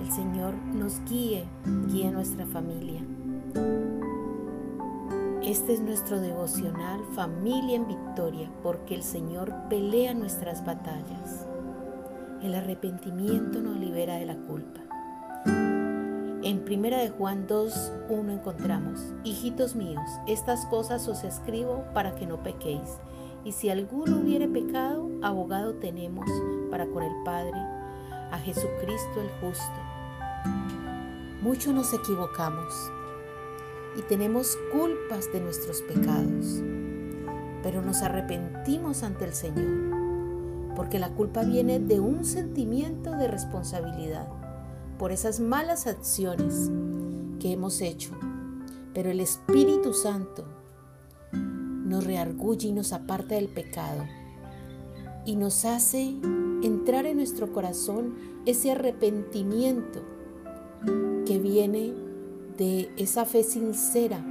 el Señor nos guíe, guíe nuestra familia. Este es nuestro devocional Familia en Victoria, porque el Señor pelea nuestras batallas. El arrepentimiento nos libera de la culpa. En 1 de Juan 2, 1 encontramos, Hijitos míos, estas cosas os escribo para que no pequéis. Y si alguno hubiere pecado, abogado tenemos para con el Padre, a Jesucristo el justo mucho nos equivocamos y tenemos culpas de nuestros pecados, pero nos arrepentimos ante el Señor, porque la culpa viene de un sentimiento de responsabilidad por esas malas acciones que hemos hecho. Pero el Espíritu Santo nos reargulle y nos aparta del pecado y nos hace entrar en nuestro corazón ese arrepentimiento que viene de esa fe sincera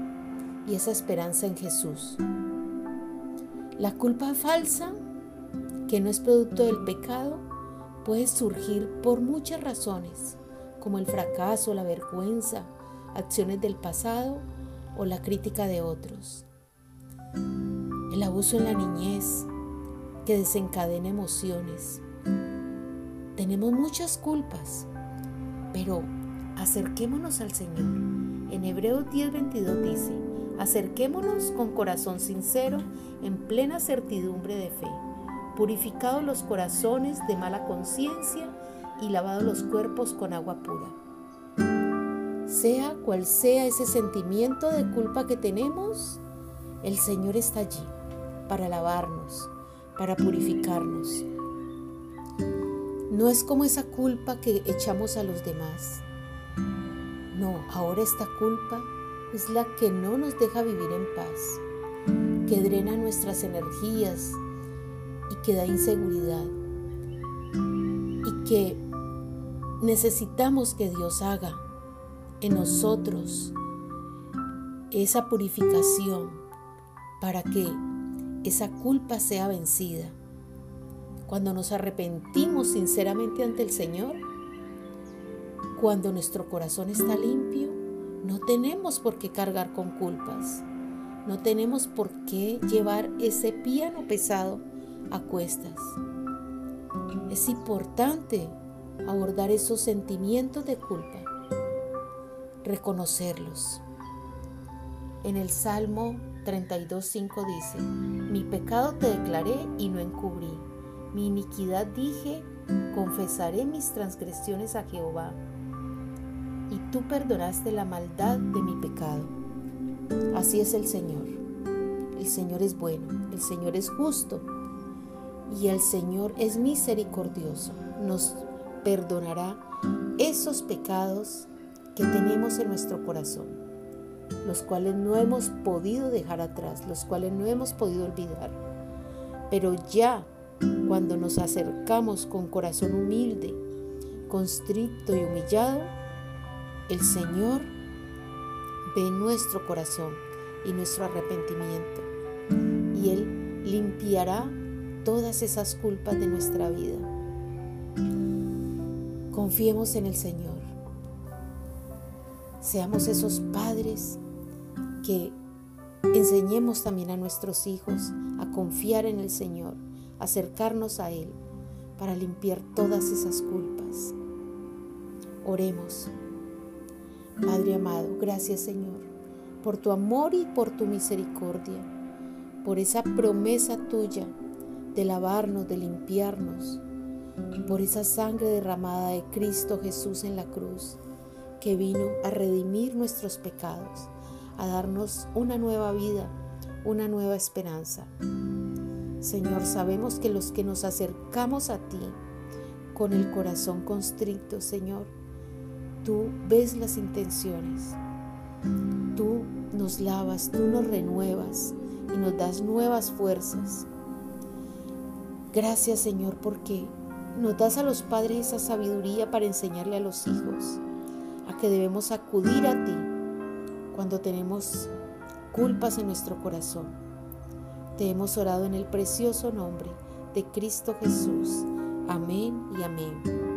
y esa esperanza en Jesús. La culpa falsa, que no es producto del pecado, puede surgir por muchas razones, como el fracaso, la vergüenza, acciones del pasado o la crítica de otros. El abuso en la niñez, que desencadena emociones. Tenemos muchas culpas, pero acerquémonos al Señor. En Hebreos 10:22 dice, acerquémonos con corazón sincero, en plena certidumbre de fe, purificados los corazones de mala conciencia y lavados los cuerpos con agua pura. Sea cual sea ese sentimiento de culpa que tenemos, el Señor está allí para lavarnos, para purificarnos. No es como esa culpa que echamos a los demás. No, ahora esta culpa es la que no nos deja vivir en paz, que drena nuestras energías y que da inseguridad. Y que necesitamos que Dios haga en nosotros esa purificación para que esa culpa sea vencida. Cuando nos arrepentimos sinceramente ante el Señor, cuando nuestro corazón está limpio, no tenemos por qué cargar con culpas. No tenemos por qué llevar ese piano pesado a cuestas. Es importante abordar esos sentimientos de culpa, reconocerlos. En el Salmo 32.5 dice, mi pecado te declaré y no encubrí, mi iniquidad dije, confesaré mis transgresiones a Jehová y tú perdonaste la maldad de mi pecado. Así es el Señor. El Señor es bueno, el Señor es justo y el Señor es misericordioso. Nos perdonará esos pecados que tenemos en nuestro corazón, los cuales no hemos podido dejar atrás, los cuales no hemos podido olvidar. Pero ya cuando nos acercamos con corazón humilde, constricto y humillado, el Señor ve nuestro corazón y nuestro arrepentimiento y Él limpiará todas esas culpas de nuestra vida. Confiemos en el Señor. Seamos esos padres que enseñemos también a nuestros hijos a confiar en el Señor, acercarnos a Él para limpiar todas esas culpas. Oremos. Padre amado, gracias Señor, por tu amor y por tu misericordia, por esa promesa tuya de lavarnos, de limpiarnos, por esa sangre derramada de Cristo Jesús en la cruz, que vino a redimir nuestros pecados, a darnos una nueva vida, una nueva esperanza. Señor, sabemos que los que nos acercamos a ti con el corazón constricto, Señor, Tú ves las intenciones. Tú nos lavas, tú nos renuevas y nos das nuevas fuerzas. Gracias Señor porque nos das a los padres esa sabiduría para enseñarle a los hijos a que debemos acudir a ti cuando tenemos culpas en nuestro corazón. Te hemos orado en el precioso nombre de Cristo Jesús. Amén y amén.